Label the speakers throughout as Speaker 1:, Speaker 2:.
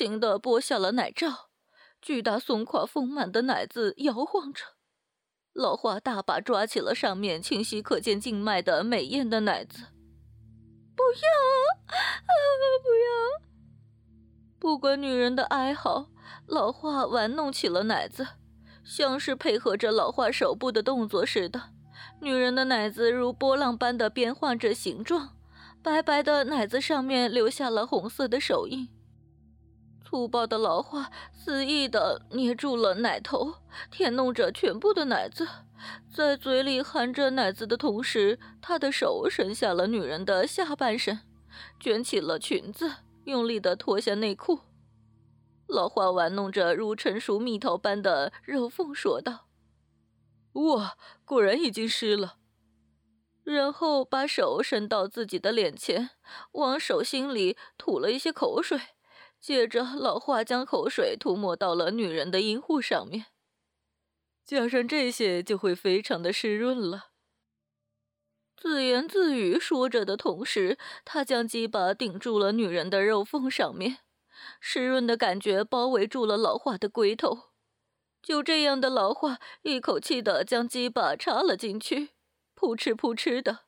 Speaker 1: 情地剥下了奶罩，巨大松垮丰满的奶子摇晃着。老花大把抓起了上面清晰可见静脉的美艳的奶子。不要，啊，不要！不管女人的哀嚎，老花玩弄起了奶子，像是配合着老花手部的动作似的。女人的奶子如波浪般的变换着形状，白白的奶子上面留下了红色的手印。粗暴的老花肆意地捏住了奶头，舔弄着全部的奶子，在嘴里含着奶子的同时，他的手伸下了女人的下半身，卷起了裙子，用力地脱下内裤。老花玩弄着如成熟蜜桃般的肉缝，说道。哇，果然已经湿了。然后把手伸到自己的脸前，往手心里吐了一些口水，接着老花将口水涂抹到了女人的阴户上面，加上这些就会非常的湿润了。自言自语说着的同时，他将鸡巴顶住了女人的肉缝上面，湿润的感觉包围住了老化的龟头。就这样的老话，一口气的将鸡巴插了进去，扑哧扑哧的，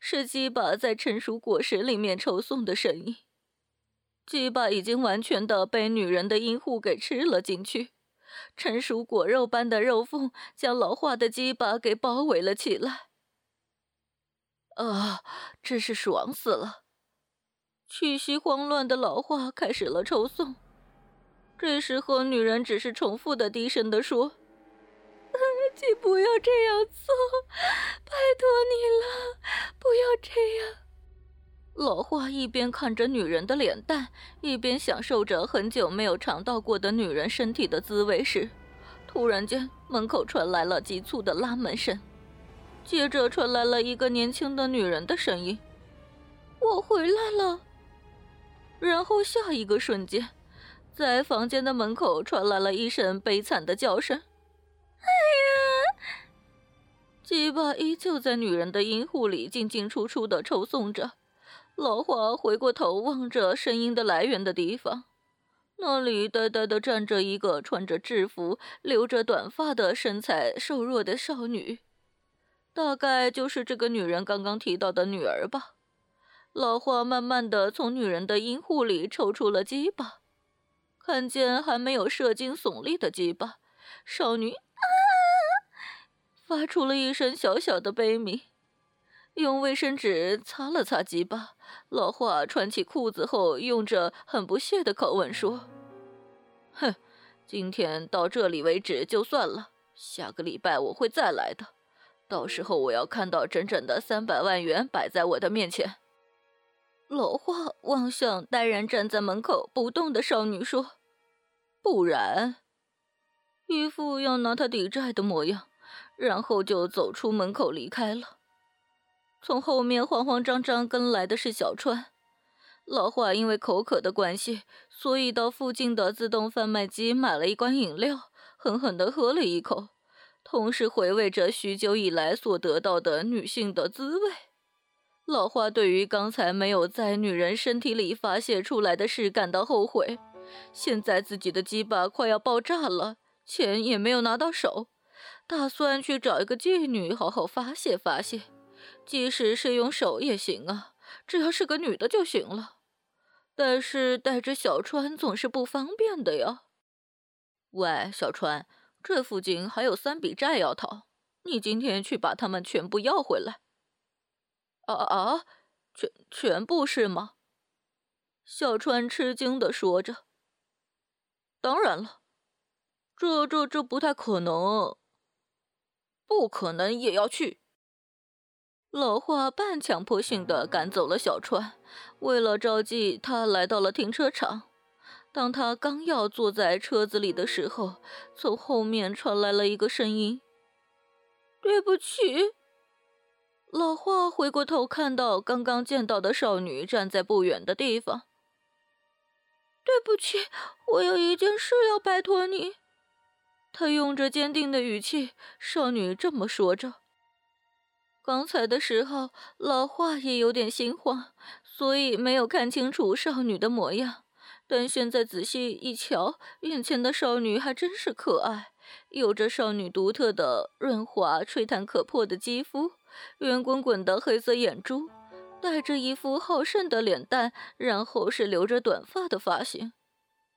Speaker 1: 是鸡巴在成熟果实里面抽送的声音。鸡巴已经完全的被女人的阴户给吃了进去，成熟果肉般的肉缝将老化的鸡巴给包围了起来。啊，真是爽死了！气息慌乱的老化开始了抽送。这时候，女人只是重复的低声的说：“ 请不要这样做，拜托你了，不要这样。”老花一边看着女人的脸蛋，一边享受着很久没有尝到过的女人身体的滋味时，突然间门口传来了急促的拉门声，接着传来了一个年轻的女人的声音：“我回来了。”然后下一个瞬间。在房间的门口传来了一声悲惨的叫声，“哎呀！”鸡巴依旧在女人的阴户里进进出出的抽送着。老华回过头望着声音的来源的地方，那里呆呆的站着一个穿着制服、留着短发的身材瘦弱的少女，大概就是这个女人刚刚提到的女儿吧。老华慢慢的从女人的阴户里抽出了鸡巴。看见还没有射精耸立的鸡巴，少女啊，发出了一声小小的悲鸣，用卫生纸擦了擦鸡巴。老华穿起裤子后，用着很不屑的口吻说：“哼，今天到这里为止就算了，下个礼拜我会再来的，到时候我要看到整整的三百万元摆在我的面前。”老花望向呆然站在门口不动的少女说：“不然，一副要拿他抵债的模样，然后就走出门口离开了。从后面慌慌张张跟来的是小川。老花因为口渴的关系，所以到附近的自动贩卖机买了一罐饮料，狠狠地喝了一口，同时回味着许久以来所得到的女性的滋味。”老花对于刚才没有在女人身体里发泄出来的事感到后悔。现在自己的鸡巴快要爆炸了，钱也没有拿到手，打算去找一个妓女好好发泄发泄，即使是用手也行啊，只要是个女的就行了。但是带着小川总是不方便的呀。喂，小川，这附近还有三笔债要讨，你今天去把他们全部要回来。啊啊！全全部是吗？小川吃惊的说着。当然了，这这这不太可能。不可能也要去。老华半强迫性的赶走了小川，为了着急，他来到了停车场。当他刚要坐在车子里的时候，从后面传来了一个声音：“对不起。”老花回过头，看到刚刚见到的少女站在不远的地方。对不起，我有一件事要拜托你。他用着坚定的语气，少女这么说着。刚才的时候，老花也有点心慌，所以没有看清楚少女的模样，但现在仔细一瞧，眼前的少女还真是可爱，有着少女独特的润滑、吹弹可破的肌肤，圆滚滚的黑色眼珠，带着一副好胜的脸蛋，然后是留着短发的发型，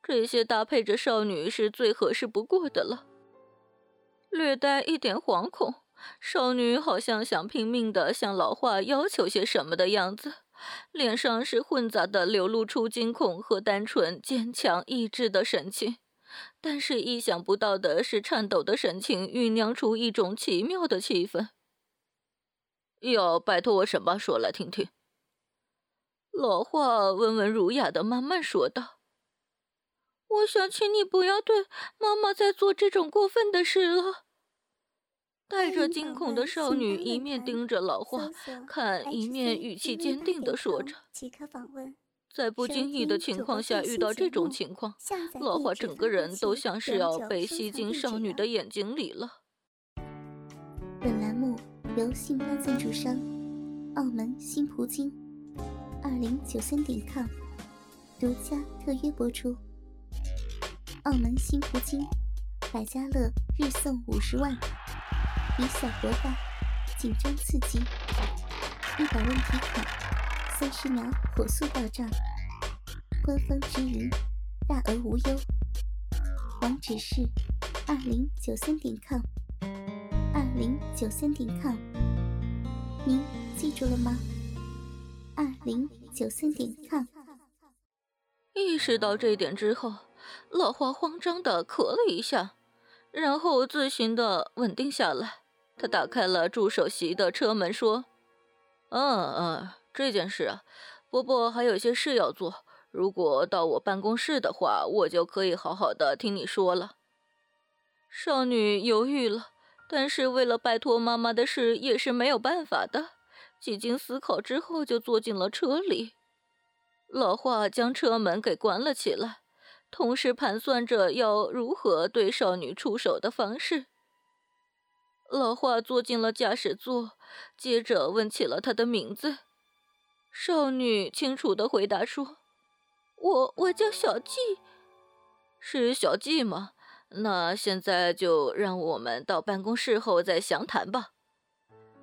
Speaker 1: 这些搭配着少女是最合适不过的了。略带一点惶恐，少女好像想拼命的向老华要求些什么的样子。脸上是混杂的，流露出惊恐和单纯、坚强、意志的神情。但是意想不到的是，颤抖的神情酝酿出一种奇妙的气氛。要拜托我什么？说来听听。老话温文儒雅的慢慢说道：“我想请你不要对妈妈再做这种过分的事了。”带着惊恐的少女一面盯着老花看，一面语气坚定地说着：“在不经意的情况下遇到这种情况，老花整个人都像是要被吸进少女的眼睛里了。”
Speaker 2: 本栏目由信邦赞助商澳门新葡京二零九三点 com 独家特约播出。澳门新葡京百家乐日送五十万。以小博大，紧张刺激，一百问提款，三十秒火速到账，官方直营，大额无忧。网址是二零九三点 com，二零九三点 com，您记住了吗？二零九三点 com。
Speaker 1: 意识到这一点之后，老花慌张的咳了一下，然后自行的稳定下来。他打开了助手席的车门，说：“嗯嗯，这件事啊，伯伯还有些事要做。如果到我办公室的话，我就可以好好的听你说了。”少女犹豫了，但是为了拜托妈妈的事也是没有办法的。几经思考之后，就坐进了车里。老华将车门给关了起来，同时盘算着要如何对少女出手的方式。老华坐进了驾驶座，接着问起了她的名字。少女清楚的回答说：“我我叫小季，是小季吗？那现在就让我们到办公室后再详谈吧。”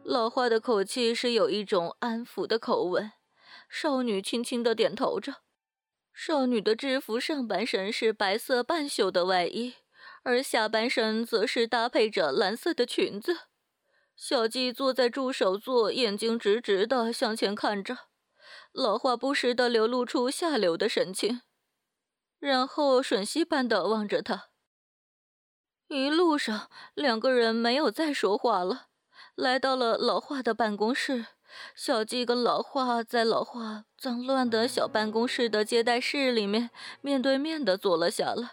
Speaker 1: 老华的口气是有一种安抚的口吻。少女轻轻的点头着。少女的制服上半身是白色半袖的外衣。而下半身则是搭配着蓝色的裙子。小季坐在助手座，眼睛直直的向前看着，老话不时的流露出下流的神情，然后吮吸般的望着他。一路上，两个人没有再说话了。来到了老华的办公室，小季跟老华在老华脏乱的小办公室的接待室里面面对面的坐了下来。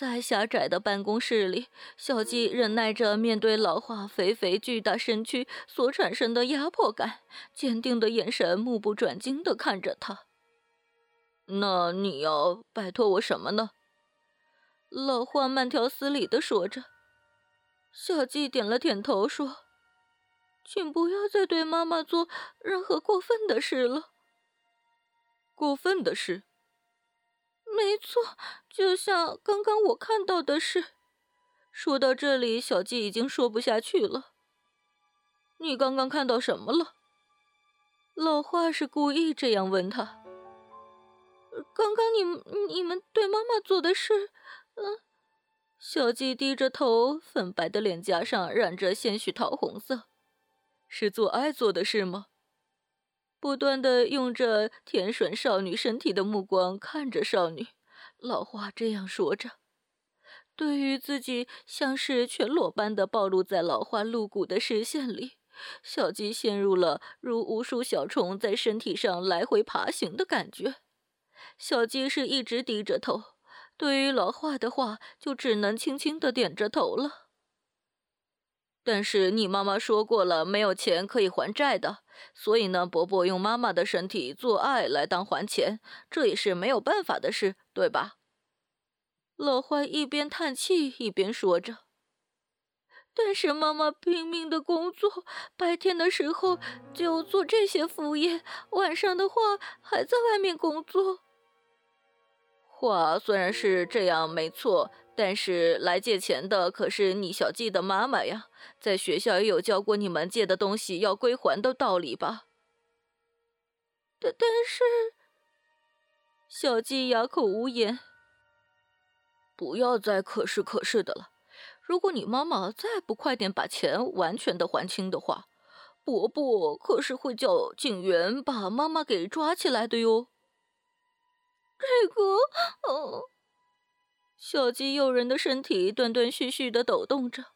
Speaker 1: 在狭窄的办公室里，小季忍耐着面对老化肥肥巨大身躯所产生的压迫感，坚定的眼神目不转睛地看着他。那你要拜托我什么呢？老化慢条斯理地说着。小季点了点头，说：“请不要再对妈妈做任何过分的事了。”过分的事。没错，就像刚刚我看到的事。说到这里，小季已经说不下去了。你刚刚看到什么了？老华是故意这样问他。刚刚你你们对妈妈做的事，嗯。小季低着头，粉白的脸颊上染着些许桃红色，是做爱做的事吗？不断的用着舔吮少女身体的目光看着少女，老花这样说着。对于自己像是全裸般的暴露在老花露骨的视线里，小鸡陷入了如无数小虫在身体上来回爬行的感觉。小鸡是一直低着头，对于老花的话就只能轻轻的点着头了。但是你妈妈说过了，没有钱可以还债的，所以呢，伯伯用妈妈的身体做爱来当还钱，这也是没有办法的事，对吧？老坏一边叹气一边说着。但是妈妈拼命的工作，白天的时候就做这些副业，晚上的话还在外面工作。话虽然是这样没错，但是来借钱的可是你小季的妈妈呀，在学校也有教过你们借的东西要归还的道理吧？
Speaker 2: 但但是，
Speaker 1: 小季哑口无言。不要再可是可是的了。如果你妈妈再不快点把钱完全的还清的话，伯伯可是会叫警员把妈妈给抓起来的哟。
Speaker 2: 这个，哦，
Speaker 1: 小鸡诱人的身体断断续续的抖动着。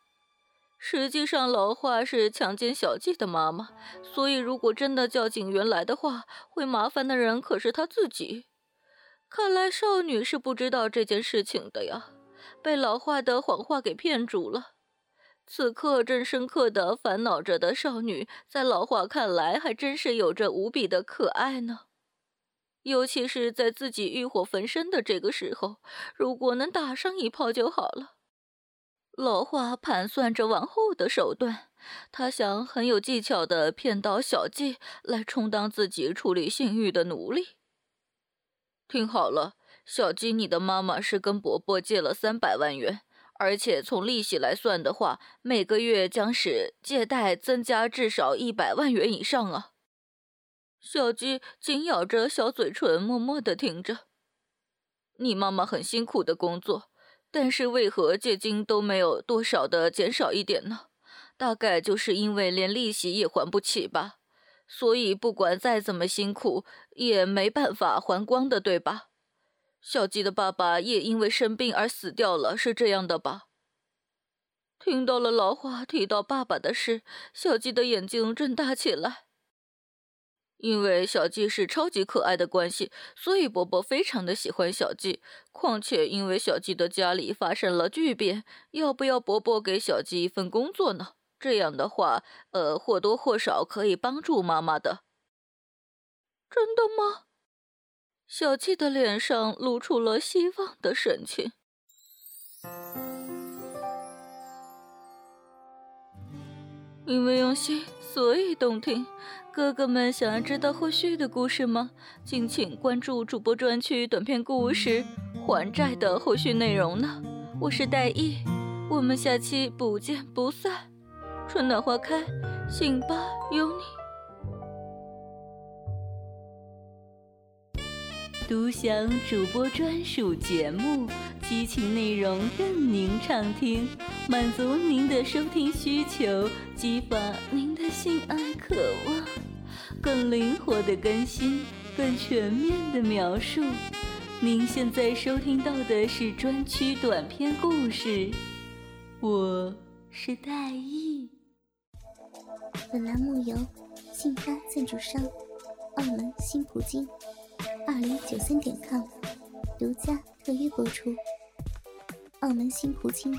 Speaker 1: 实际上，老华是强奸小鸡的妈妈，所以如果真的叫警员来的话，会麻烦的人可是他自己。看来少女是不知道这件事情的呀，被老化的谎话给骗住了。此刻正深刻的烦恼着的少女，在老华看来还真是有着无比的可爱呢。尤其是在自己欲火焚身的这个时候，如果能打上一炮就好了。老华盘算着往后的手段，他想很有技巧的骗到小季来充当自己处理性欲的奴隶。听好了，小鸡，你的妈妈是跟伯伯借了三百万元，而且从利息来算的话，每个月将使借贷增加至少一百万元以上啊！小鸡紧咬着小嘴唇，默默的听着。你妈妈很辛苦的工作，但是为何借金都没有多少的减少一点呢？大概就是因为连利息也还不起吧。所以，不管再怎么辛苦，也没办法还光的，对吧？小鸡的爸爸也因为生病而死掉了，是这样的吧？听到了老花提到爸爸的事，小鸡的眼睛睁大起来。因为小鸡是超级可爱的关系，所以伯伯非常的喜欢小鸡。况且，因为小鸡的家里发生了巨变，要不要伯伯给小鸡一份工作呢？这样的话，呃，或多或少可以帮助妈妈的。
Speaker 2: 真的吗？
Speaker 1: 小七的脸上露出了希望的神情。因为用心，所以动听。哥哥们想要知道后续的故事吗？敬请关注主播专区短篇故事《还债》的后续内容呢。我是戴艺，我们下期不见不散。春暖花开，信吧有你。独享主播专属节目，激情内容任您畅听，满足您的收听需求，激发您的性爱渴望，更灵活的更新，更全面的描述。您现在收听到的是专区短篇故事，我是戴艺。
Speaker 2: 本栏目由信发赞助商澳门新葡京二零九三点 com 独家特约播出。澳门新葡京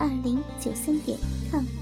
Speaker 2: 二零九三点 com。